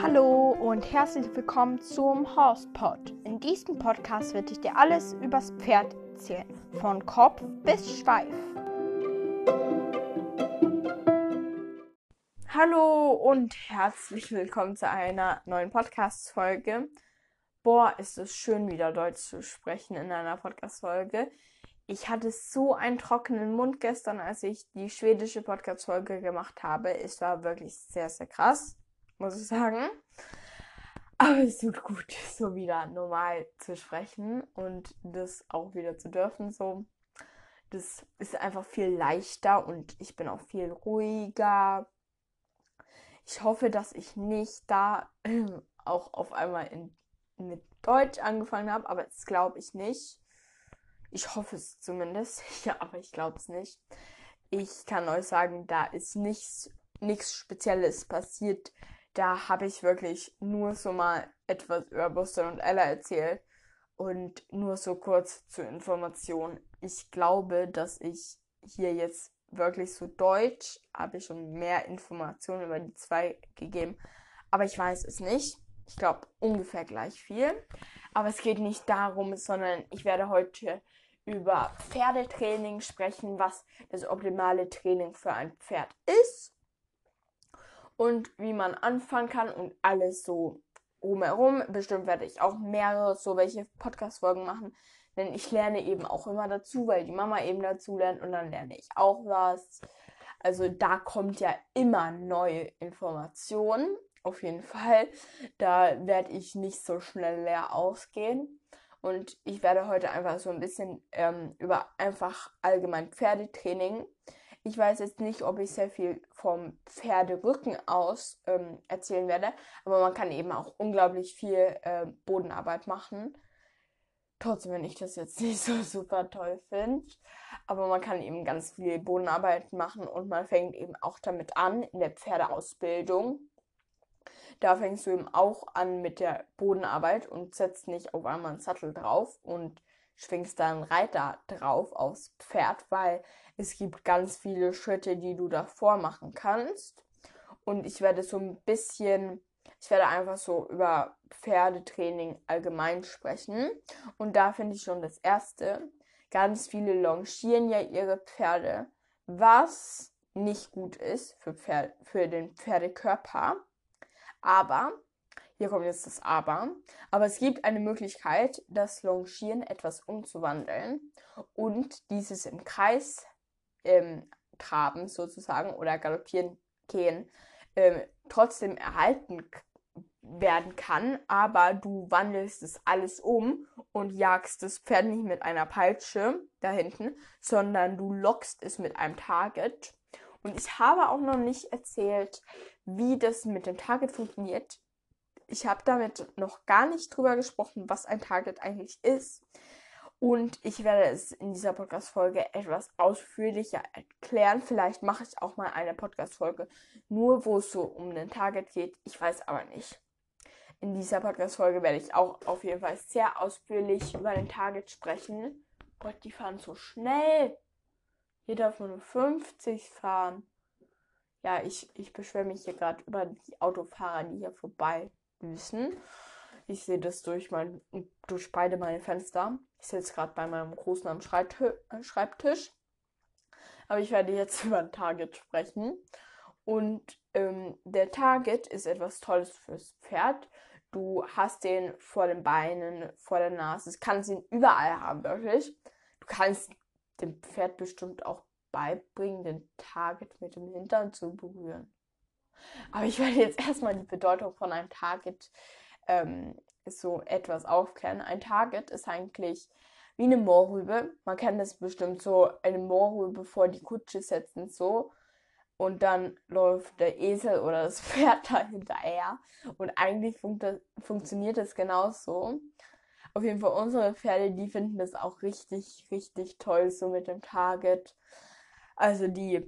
Hallo und herzlich willkommen zum Horsepod. In diesem Podcast werde ich dir alles übers Pferd erzählen, von Kopf bis Schweif. Hallo und herzlich willkommen zu einer neuen Podcast-Folge. Boah, ist es schön, wieder Deutsch zu sprechen in einer Podcast-Folge. Ich hatte so einen trockenen Mund gestern, als ich die schwedische Podcast-Folge gemacht habe. Es war wirklich sehr, sehr krass, muss ich sagen. Aber es tut gut, so wieder normal zu sprechen und das auch wieder zu dürfen. So, das ist einfach viel leichter und ich bin auch viel ruhiger ich hoffe, dass ich nicht da äh, auch auf einmal in, mit Deutsch angefangen habe, aber das glaube ich nicht. Ich hoffe es zumindest. Ja, aber ich glaube es nicht. Ich kann euch sagen, da ist nichts, nichts Spezielles passiert. Da habe ich wirklich nur so mal etwas über Buster und Ella erzählt. Und nur so kurz zur Information. Ich glaube, dass ich hier jetzt wirklich so deutsch, habe ich schon mehr Informationen über die zwei gegeben. Aber ich weiß es nicht. Ich glaube ungefähr gleich viel. Aber es geht nicht darum, sondern ich werde heute über Pferdetraining sprechen, was das optimale Training für ein Pferd ist und wie man anfangen kann und alles so rumherum. Bestimmt werde ich auch mehrere so welche Podcast-Folgen machen, denn ich lerne eben auch immer dazu, weil die Mama eben dazu lernt und dann lerne ich auch was. Also da kommt ja immer neue Informationen. Auf jeden Fall. Da werde ich nicht so schnell leer ausgehen. Und ich werde heute einfach so ein bisschen ähm, über einfach allgemein Pferdetraining. Ich weiß jetzt nicht, ob ich sehr viel vom Pferderücken aus ähm, erzählen werde, aber man kann eben auch unglaublich viel äh, Bodenarbeit machen. Trotzdem, wenn ich das jetzt nicht so super toll finde. Aber man kann eben ganz viel Bodenarbeit machen und man fängt eben auch damit an in der Pferdeausbildung. Da fängst du eben auch an mit der Bodenarbeit und setzt nicht auf einmal einen Sattel drauf und schwingst dann Reiter drauf aufs Pferd, weil es gibt ganz viele Schritte, die du davor machen kannst. Und ich werde so ein bisschen ich werde einfach so über Pferdetraining allgemein sprechen. Und da finde ich schon das Erste. Ganz viele longieren ja ihre Pferde, was nicht gut ist für, Pferd, für den Pferdekörper. Aber, hier kommt jetzt das Aber, aber es gibt eine Möglichkeit, das Longieren etwas umzuwandeln und dieses im Kreis ähm, traben sozusagen oder galoppieren gehen ähm, trotzdem erhalten werden kann, aber du wandelst es alles um und jagst das Pferd nicht mit einer Peitsche da hinten, sondern du lockst es mit einem Target. Und ich habe auch noch nicht erzählt, wie das mit dem Target funktioniert. Ich habe damit noch gar nicht drüber gesprochen, was ein Target eigentlich ist. Und ich werde es in dieser Podcast-Folge etwas ausführlicher erklären. Vielleicht mache ich auch mal eine Podcast-Folge, nur wo es so um den Target geht. Ich weiß aber nicht. In dieser Podcast-Folge werde ich auch auf jeden Fall sehr ausführlich über den Target sprechen. Gott, die fahren so schnell. Hier darf man nur 50 fahren. Ja, ich, ich beschwere mich hier gerade über die Autofahrer, die hier vorbei müssen. Ich sehe das durch, mein, durch beide meine Fenster. Ich sitze gerade bei meinem Großen am äh, Schreibtisch. Aber ich werde jetzt über ein Target sprechen. Und ähm, der Target ist etwas Tolles fürs Pferd. Du hast den vor den Beinen, vor der Nase. Du kannst ihn überall haben, wirklich. Du kannst dem Pferd bestimmt auch beibringen, den Target mit dem Hintern zu berühren. Aber ich werde jetzt erstmal die Bedeutung von einem Target ähm, so etwas aufklären. Ein Target ist eigentlich wie eine Moorrübe. Man kennt das bestimmt so, eine Moorrübe vor die Kutsche setzen, so und dann läuft der Esel oder das Pferd da hinterher. Und eigentlich das, funktioniert das genauso. Auf jeden Fall unsere Pferde, die finden das auch richtig, richtig toll, so mit dem Target. Also die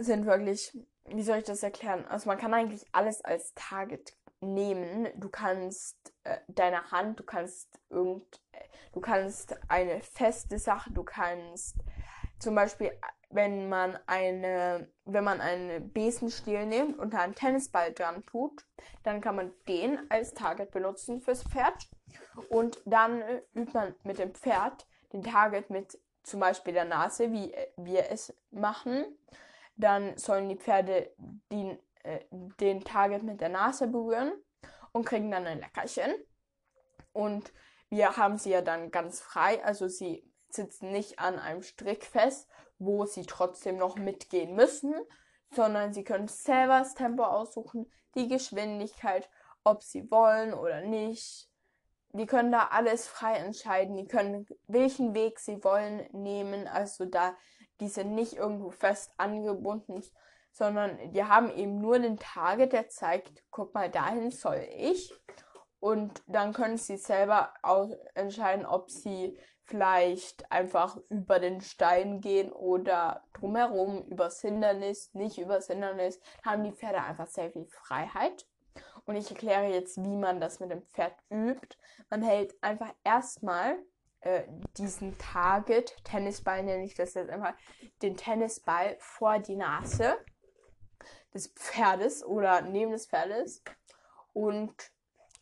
sind wirklich, wie soll ich das erklären? Also man kann eigentlich alles als Target nehmen. Du kannst äh, deine Hand, du kannst irgend, du kannst eine feste Sache, du kannst zum Beispiel, wenn man eine, wenn man einen Besenstiel nimmt und da einen Tennisball dran tut, dann kann man den als Target benutzen fürs Pferd. Und dann übt man mit dem Pferd den Target mit zum Beispiel der Nase, wie äh, wir es machen. Dann sollen die Pferde die, äh, den Target mit der Nase berühren und kriegen dann ein Leckerchen. Und wir haben sie ja dann ganz frei, also sie sitzen nicht an einem Strick fest, wo sie trotzdem noch mitgehen müssen, sondern sie können selber das Tempo aussuchen, die Geschwindigkeit, ob sie wollen oder nicht. Die können da alles frei entscheiden. Die können welchen Weg sie wollen nehmen. Also da, die sind nicht irgendwo fest angebunden, sondern die haben eben nur den Target, der zeigt, guck mal, dahin soll ich. Und dann können sie selber entscheiden, ob sie vielleicht einfach über den Stein gehen oder drumherum übers Hindernis, nicht übers Hindernis, haben die Pferde einfach sehr viel Freiheit. Und ich erkläre jetzt, wie man das mit dem Pferd übt. Man hält einfach erstmal äh, diesen Target, Tennisball nenne ich das jetzt einfach, den Tennisball vor die Nase des Pferdes oder neben des Pferdes und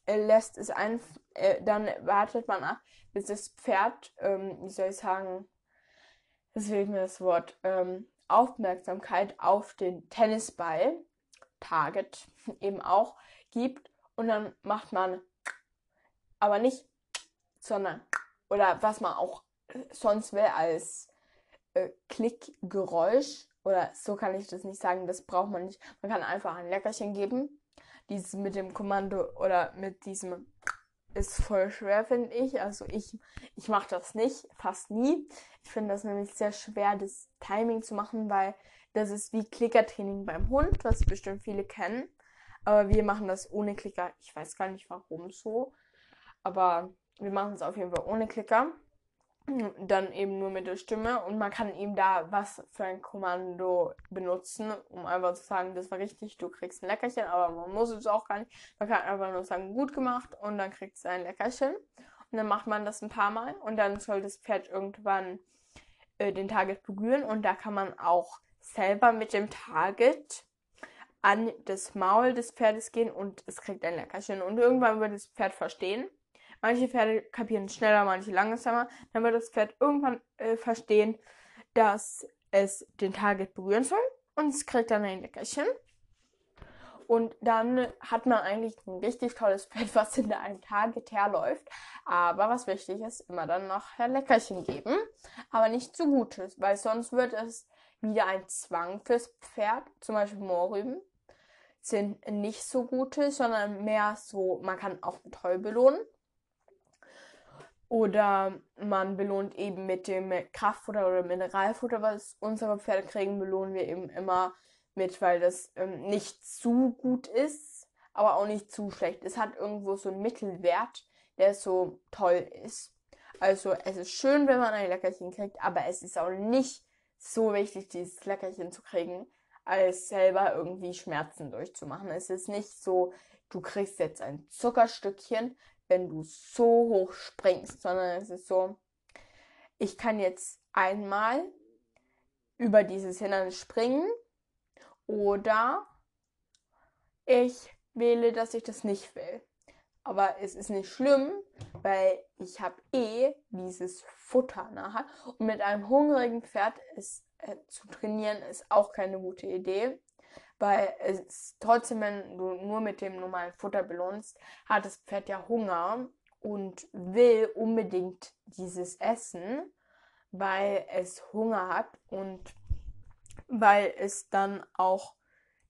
äh, lässt es einfach, äh, dann wartet man ab, bis das Pferd, ähm, wie soll ich sagen, das fehlt mir das Wort, ähm, Aufmerksamkeit auf den Tennisball, Target, eben auch gibt. Und dann macht man aber nicht, sondern, oder was man auch sonst will als äh, Klickgeräusch, oder so kann ich das nicht sagen, das braucht man nicht. Man kann einfach ein Leckerchen geben. Dieses mit dem Kommando oder mit diesem ist voll schwer, finde ich. Also ich, ich mache das nicht, fast nie. Ich finde das nämlich sehr schwer, das Timing zu machen, weil das ist wie Klickertraining beim Hund, was bestimmt viele kennen. Aber wir machen das ohne Klicker. Ich weiß gar nicht warum so. Aber wir machen es auf jeden Fall ohne Klicker dann eben nur mit der Stimme und man kann eben da was für ein Kommando benutzen, um einfach zu sagen, das war richtig, du kriegst ein Leckerchen, aber man muss es auch gar nicht. Man kann einfach nur sagen, gut gemacht und dann kriegst du ein Leckerchen. Und dann macht man das ein paar Mal und dann soll das Pferd irgendwann äh, den Target berühren und da kann man auch selber mit dem Target an das Maul des Pferdes gehen und es kriegt ein Leckerchen. Und irgendwann wird das Pferd verstehen, Manche Pferde kapieren schneller, manche langsamer. Dann wird das Pferd irgendwann äh, verstehen, dass es den Target berühren soll und es kriegt dann ein Leckerchen. Und dann hat man eigentlich ein richtig tolles Pferd, was hinter einem Target herläuft. Aber was wichtig ist, immer dann noch ein Leckerchen geben. Aber nicht zu gutes, weil sonst wird es wieder ein Zwang fürs Pferd. Zum Beispiel Moorrüben sind nicht so gute, sondern mehr so, man kann auch toll belohnen. Oder man belohnt eben mit dem Kraftfutter oder Mineralfutter, was unsere Pferde kriegen, belohnen wir eben immer mit, weil das ähm, nicht zu gut ist, aber auch nicht zu schlecht. Es hat irgendwo so einen Mittelwert, der so toll ist. Also es ist schön, wenn man ein Leckerchen kriegt, aber es ist auch nicht so wichtig, dieses Leckerchen zu kriegen, als selber irgendwie Schmerzen durchzumachen. Es ist nicht so, du kriegst jetzt ein Zuckerstückchen, wenn du so hoch springst, sondern es ist so, ich kann jetzt einmal über dieses Hindernis springen oder ich wähle, dass ich das nicht will. Aber es ist nicht schlimm, weil ich habe eh dieses Futter nachher. Und mit einem hungrigen Pferd ist, äh, zu trainieren ist auch keine gute Idee. Weil es trotzdem, wenn du nur mit dem normalen Futter belohnst, hat das Pferd ja Hunger und will unbedingt dieses Essen, weil es Hunger hat und weil es dann auch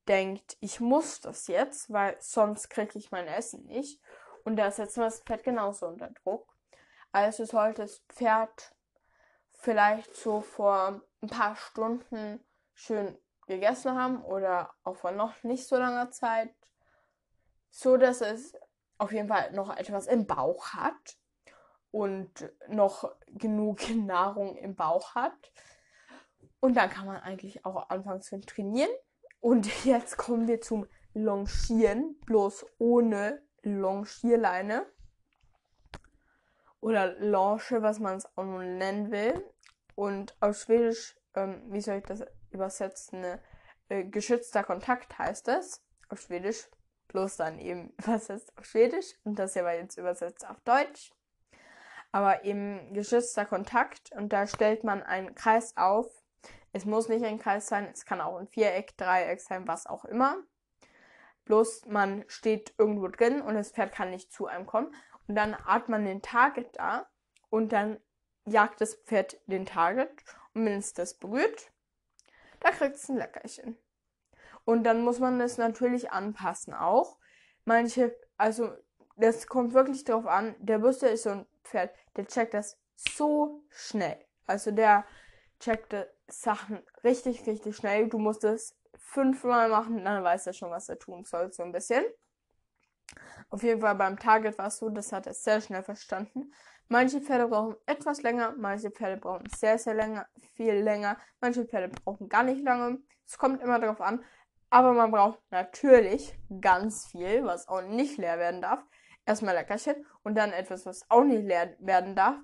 denkt, ich muss das jetzt, weil sonst kriege ich mein Essen nicht. Und da setzen wir das Pferd genauso unter Druck. Also sollte das Pferd vielleicht so vor ein paar Stunden schön gegessen haben oder auch vor noch nicht so langer Zeit, so dass es auf jeden Fall noch etwas im Bauch hat und noch genug Nahrung im Bauch hat. Und dann kann man eigentlich auch anfangen zu trainieren. Und jetzt kommen wir zum Longieren, bloß ohne Longierleine. Oder Longe, was man es auch nun nennen will. Und auf Schwedisch ähm, wie soll ich das übersetzen? Äh, geschützter Kontakt heißt es auf Schwedisch. Bloß dann eben übersetzt auf Schwedisch und das hier war jetzt übersetzt auf Deutsch. Aber eben geschützter Kontakt und da stellt man einen Kreis auf. Es muss nicht ein Kreis sein, es kann auch ein Viereck, Dreieck sein, was auch immer. Bloß man steht irgendwo drin und das Pferd kann nicht zu einem kommen. Und dann hat man den Target da und dann jagt das Pferd den Target. Und wenn es das berührt, da kriegt es ein Leckerchen. Und dann muss man das natürlich anpassen auch. Manche, also das kommt wirklich drauf an. Der Bürster ist so ein Pferd, der checkt das so schnell. Also der checkt Sachen richtig, richtig schnell. Du musst es fünfmal machen, dann weiß er schon, was er tun soll, so ein bisschen. Auf jeden Fall beim Target war es so, das hat er sehr schnell verstanden. Manche Pferde brauchen etwas länger, manche Pferde brauchen sehr, sehr länger, viel länger, manche Pferde brauchen gar nicht lange. Es kommt immer darauf an, aber man braucht natürlich ganz viel, was auch nicht leer werden darf. Erstmal Leckerchen und dann etwas, was auch nicht leer werden darf.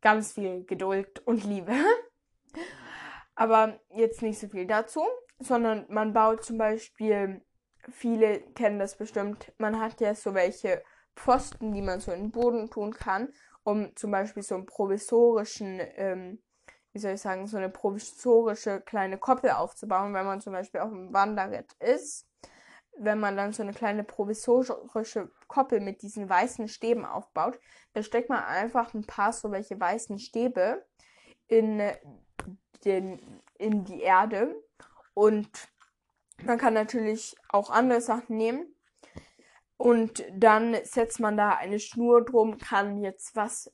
Ganz viel Geduld und Liebe. Aber jetzt nicht so viel dazu, sondern man baut zum Beispiel, viele kennen das bestimmt, man hat ja so welche Pfosten, die man so in den Boden tun kann, um zum Beispiel so einen provisorischen, ähm, wie soll ich sagen, so eine provisorische kleine Koppel aufzubauen, wenn man zum Beispiel auf einem Wanderritt ist. Wenn man dann so eine kleine provisorische Koppel mit diesen weißen Stäben aufbaut, dann steckt man einfach ein paar so welche weißen Stäbe in den, in die Erde. Und man kann natürlich auch andere Sachen nehmen. Und dann setzt man da eine Schnur drum, kann jetzt was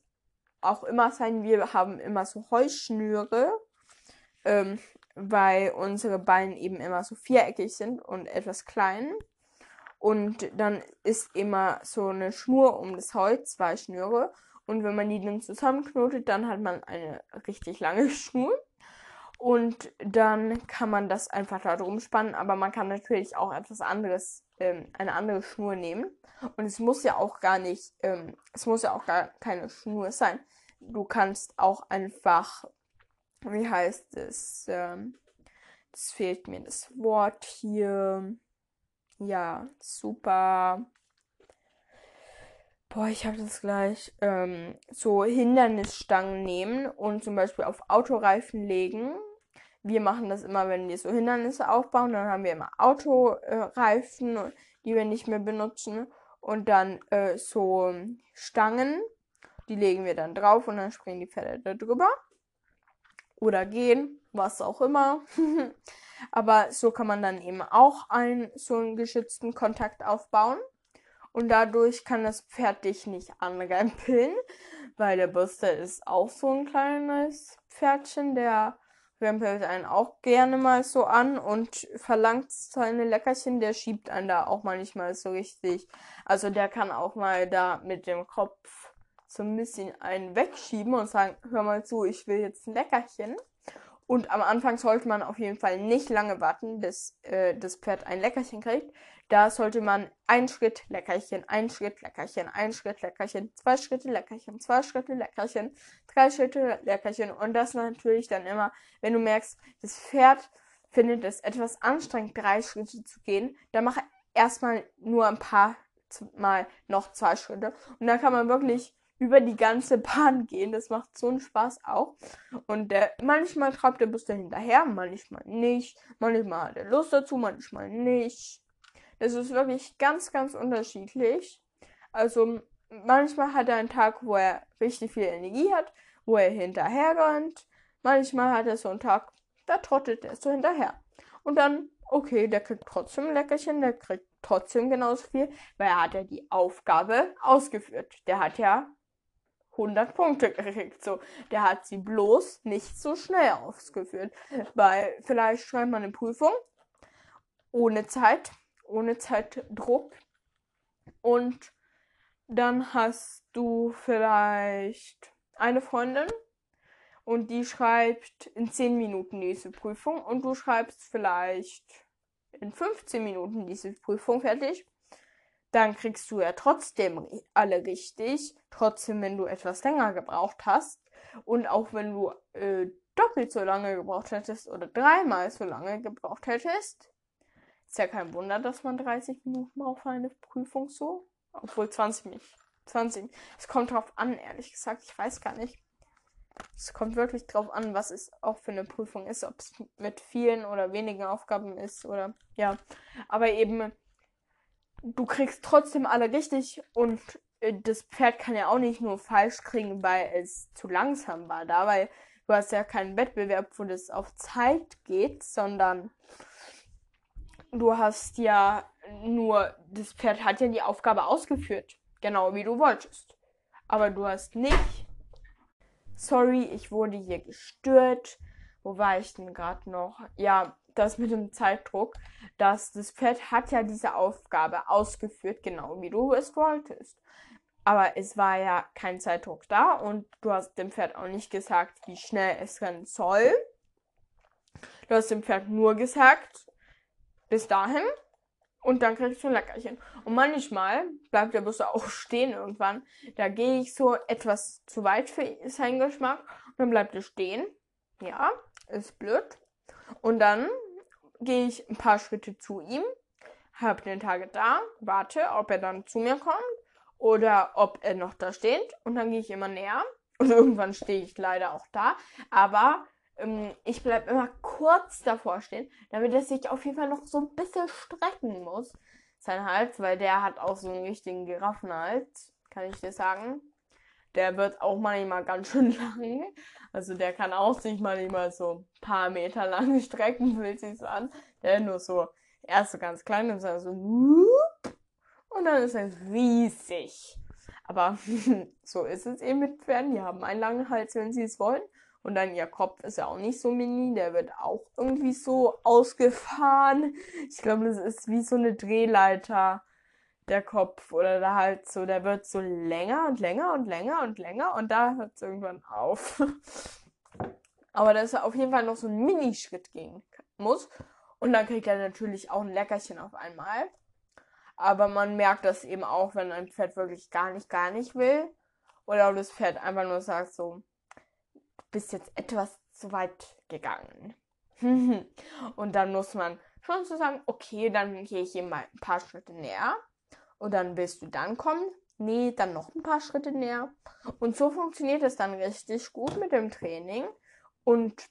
auch immer sein. Wir haben immer so Heuschnüre, ähm, weil unsere Beine eben immer so viereckig sind und etwas klein. Und dann ist immer so eine Schnur um das Heu, zwei Schnüre. Und wenn man die dann zusammenknotet, dann hat man eine richtig lange Schnur. Und dann kann man das einfach da drum spannen, aber man kann natürlich auch etwas anderes, ähm, eine andere Schnur nehmen. Und es muss ja auch gar nicht, ähm, es muss ja auch gar keine Schnur sein. Du kannst auch einfach, wie heißt es, ähm, es fehlt mir das Wort hier. Ja, super boah, ich habe das gleich, ähm, so Hindernisstangen nehmen und zum Beispiel auf Autoreifen legen. Wir machen das immer, wenn wir so Hindernisse aufbauen, dann haben wir immer Autoreifen, die wir nicht mehr benutzen und dann äh, so Stangen, die legen wir dann drauf und dann springen die Pferde da drüber oder gehen, was auch immer. Aber so kann man dann eben auch einen so einen geschützten Kontakt aufbauen. Und dadurch kann das Pferd dich nicht anrempeln, weil der Buster ist auch so ein kleines Pferdchen, der rempelt einen auch gerne mal so an und verlangt seine Leckerchen. Der schiebt einen da auch manchmal so richtig. Also der kann auch mal da mit dem Kopf so ein bisschen einen wegschieben und sagen, hör mal zu, ich will jetzt ein Leckerchen. Und am Anfang sollte man auf jeden Fall nicht lange warten, bis äh, das Pferd ein Leckerchen kriegt. Da sollte man ein Schritt Leckerchen, ein Schritt Leckerchen, ein Schritt Leckerchen, zwei Schritte Leckerchen, zwei Schritte Leckerchen, drei Schritte Leckerchen. Und das natürlich dann immer, wenn du merkst, das Pferd findet es etwas anstrengend, drei Schritte zu gehen, dann mach erstmal nur ein paar Mal noch zwei Schritte. Und dann kann man wirklich über die ganze Bahn gehen. Das macht so einen Spaß auch. Und der, manchmal treibt der Bus da hinterher, manchmal nicht. Manchmal hat er Lust dazu, manchmal nicht. Das ist wirklich ganz, ganz unterschiedlich. Also manchmal hat er einen Tag, wo er richtig viel Energie hat, wo er hinterher rennt. Manchmal hat er so einen Tag, da trottet er so hinterher. Und dann, okay, der kriegt trotzdem ein Leckerchen, der kriegt trotzdem genauso viel, weil er hat ja die Aufgabe ausgeführt. Der hat ja 100 Punkte gekriegt. So, der hat sie bloß nicht so schnell ausgeführt. Weil vielleicht schreibt man eine Prüfung ohne Zeit, ohne Zeitdruck. Und dann hast du vielleicht eine Freundin und die schreibt in 10 Minuten diese Prüfung und du schreibst vielleicht in 15 Minuten diese Prüfung fertig dann kriegst du ja trotzdem alle richtig. Trotzdem, wenn du etwas länger gebraucht hast. Und auch wenn du äh, doppelt so lange gebraucht hättest oder dreimal so lange gebraucht hättest, ist ja kein Wunder, dass man 30 Minuten braucht für eine Prüfung so. Obwohl 20 nicht. 20. Es kommt drauf an, ehrlich gesagt. Ich weiß gar nicht. Es kommt wirklich drauf an, was es auch für eine Prüfung ist. Ob es mit vielen oder wenigen Aufgaben ist oder ja. Aber eben, du kriegst trotzdem alle richtig und äh, das Pferd kann ja auch nicht nur falsch kriegen, weil es zu langsam war. Da, weil du hast ja keinen Wettbewerb, wo das auf Zeit geht, sondern du hast ja nur, das Pferd hat ja die Aufgabe ausgeführt. Genau wie du wolltest. Aber du hast nicht. Sorry, ich wurde hier gestört. Wo war ich denn gerade noch? Ja, das mit dem Zeitdruck. dass das Pferd hat ja diese Aufgabe ausgeführt, genau wie du es wolltest. Aber es war ja kein Zeitdruck da und du hast dem Pferd auch nicht gesagt, wie schnell es rennen soll. Du hast dem Pferd nur gesagt, bis dahin und dann kriegst du ein Leckerchen. Und manchmal bleibt der Bus auch stehen irgendwann. Da gehe ich so etwas zu weit für seinen Geschmack und dann bleibt er stehen. Ja, ist blöd. Und dann gehe ich ein paar Schritte zu ihm, habe den Target da, warte, ob er dann zu mir kommt oder ob er noch da steht. Und dann gehe ich immer näher. Und irgendwann stehe ich leider auch da. Aber ähm, ich bleibe immer kurz davor stehen, damit er sich auf jeden Fall noch so ein bisschen strecken muss. Sein Hals, weil der hat auch so einen richtigen Giraffenhals, kann ich dir sagen. Der wird auch manchmal ganz schön lang. Also der kann auch sich manchmal so ein paar Meter lang strecken, fühlt sich so an. Der nur so, erst so ganz klein und dann so, und dann ist er riesig. Aber so ist es eben mit Pferden. Die haben einen langen Hals, wenn sie es wollen. Und dann ihr Kopf ist ja auch nicht so mini, der wird auch irgendwie so ausgefahren. Ich glaube, das ist wie so eine Drehleiter, der Kopf. Oder da halt so, der wird so länger und länger und länger und länger und da hört es irgendwann auf. Aber dass er auf jeden Fall noch so einen Minischritt gehen muss. Und dann kriegt er natürlich auch ein Leckerchen auf einmal. Aber man merkt das eben auch, wenn ein Pferd wirklich gar nicht, gar nicht will. Oder das Pferd einfach nur sagt so, bist jetzt etwas zu weit gegangen. und dann muss man schon so sagen, okay, dann gehe ich ihm mal ein paar Schritte näher. Und dann willst du dann kommen. Nee, dann noch ein paar Schritte näher. Und so funktioniert es dann richtig gut mit dem Training. Und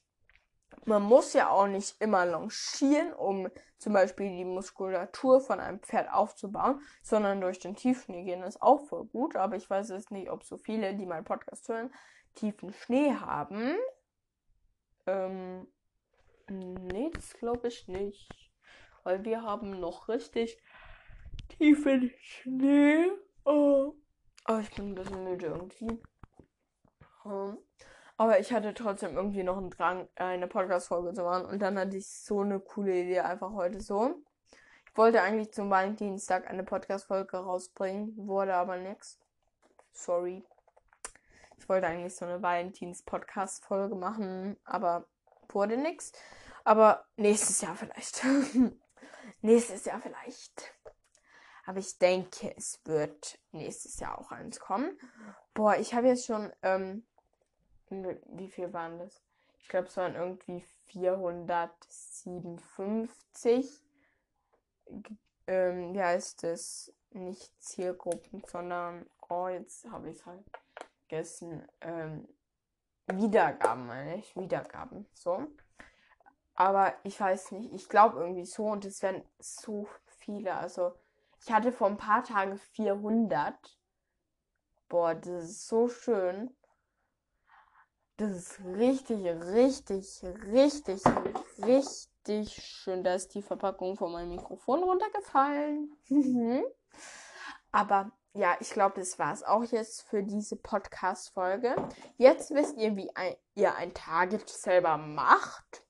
man muss ja auch nicht immer longieren, um zum Beispiel die Muskulatur von einem Pferd aufzubauen, sondern durch den Tiefschnee gehen ist auch voll gut. Aber ich weiß jetzt nicht, ob so viele, die meinen Podcast hören, tiefen Schnee haben. Ähm, nee, das glaube ich nicht. Weil wir haben noch richtig tiefen Schnee. Oh. Aber ich bin ein bisschen müde irgendwie. Um, aber ich hatte trotzdem irgendwie noch einen Drang, eine Podcast-Folge zu machen. Und dann hatte ich so eine coole Idee einfach heute so. Ich wollte eigentlich zum Valentinstag eine Podcast-Folge rausbringen, wurde aber nichts. Sorry. Ich wollte eigentlich so eine Valentins-Podcast-Folge machen, aber wurde nichts. Aber nächstes Jahr vielleicht. nächstes Jahr vielleicht. Aber ich denke, es wird nächstes Jahr auch eins kommen. Boah, ich habe jetzt schon, ähm, wie viel waren das? Ich glaube, es waren irgendwie 457. Ähm, wie heißt das? Nicht Zielgruppen, sondern, oh, jetzt habe ich es halt vergessen. Ähm, Wiedergaben, meine ich. Wiedergaben. So. Aber ich weiß nicht. Ich glaube irgendwie so. Und es werden so viele. Also, ich hatte vor ein paar Tagen 400. Boah, das ist so schön. Das ist richtig, richtig, richtig, richtig schön. Da ist die Verpackung von meinem Mikrofon runtergefallen. Aber ja, ich glaube, das war es auch jetzt für diese Podcast-Folge. Jetzt wisst ihr, wie ein, ihr ein Target selber macht.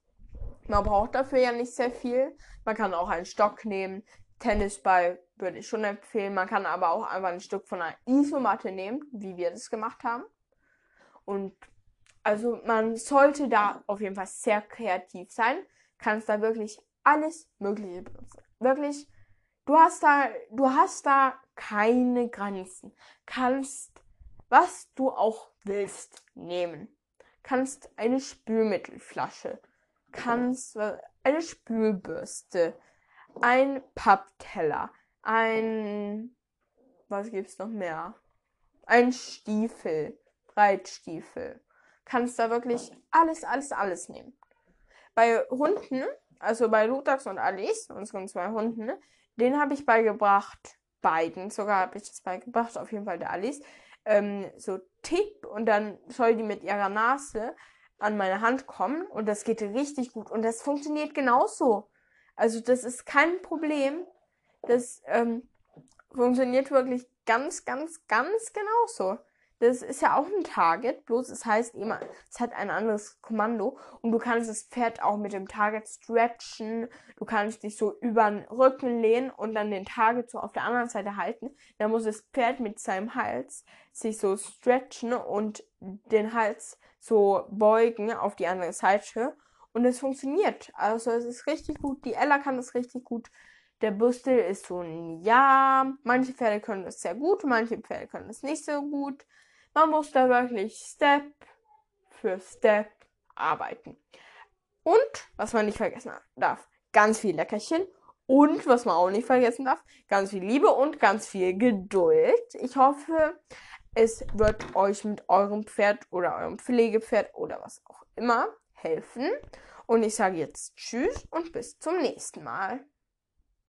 Man braucht dafür ja nicht sehr viel. Man kann auch einen Stock nehmen. Tennisball würde ich schon empfehlen. Man kann aber auch einfach ein Stück von einer Isomatte nehmen, wie wir das gemacht haben. Und also man sollte da auf jeden Fall sehr kreativ sein. Kannst da wirklich alles Mögliche benutzen. Wirklich, du hast da, du hast da keine Grenzen. Kannst, was du auch willst, nehmen. kannst eine Spülmittelflasche, kannst äh, eine Spülbürste, ein Pappteller, ein was gibt's noch mehr? Ein Stiefel, Breitstiefel. Kannst da wirklich alles, alles, alles nehmen. Bei Hunden, also bei Lutax und Alice, unseren zwei Hunden, den habe ich beigebracht, beiden sogar habe ich das beigebracht, auf jeden Fall der Alice, ähm, so Tipp und dann soll die mit ihrer Nase an meine Hand kommen und das geht richtig gut und das funktioniert genauso. Also das ist kein Problem. Das ähm, funktioniert wirklich ganz, ganz, ganz genauso. Das ist ja auch ein Target, bloß es heißt immer, es hat ein anderes Kommando und du kannst das Pferd auch mit dem Target stretchen. Du kannst dich so über den Rücken lehnen und dann den Target so auf der anderen Seite halten. Dann muss das Pferd mit seinem Hals sich so stretchen und den Hals so beugen auf die andere Seite. Und es funktioniert. Also es ist richtig gut. Die Ella kann das richtig gut. Der Büstel ist so ein Ja. Manche Pferde können das sehr gut, manche Pferde können das nicht so gut. Man muss da wirklich Step für Step arbeiten. Und, was man nicht vergessen darf, ganz viel Leckerchen. Und, was man auch nicht vergessen darf, ganz viel Liebe und ganz viel Geduld. Ich hoffe, es wird euch mit eurem Pferd oder eurem Pflegepferd oder was auch immer helfen. Und ich sage jetzt Tschüss und bis zum nächsten Mal.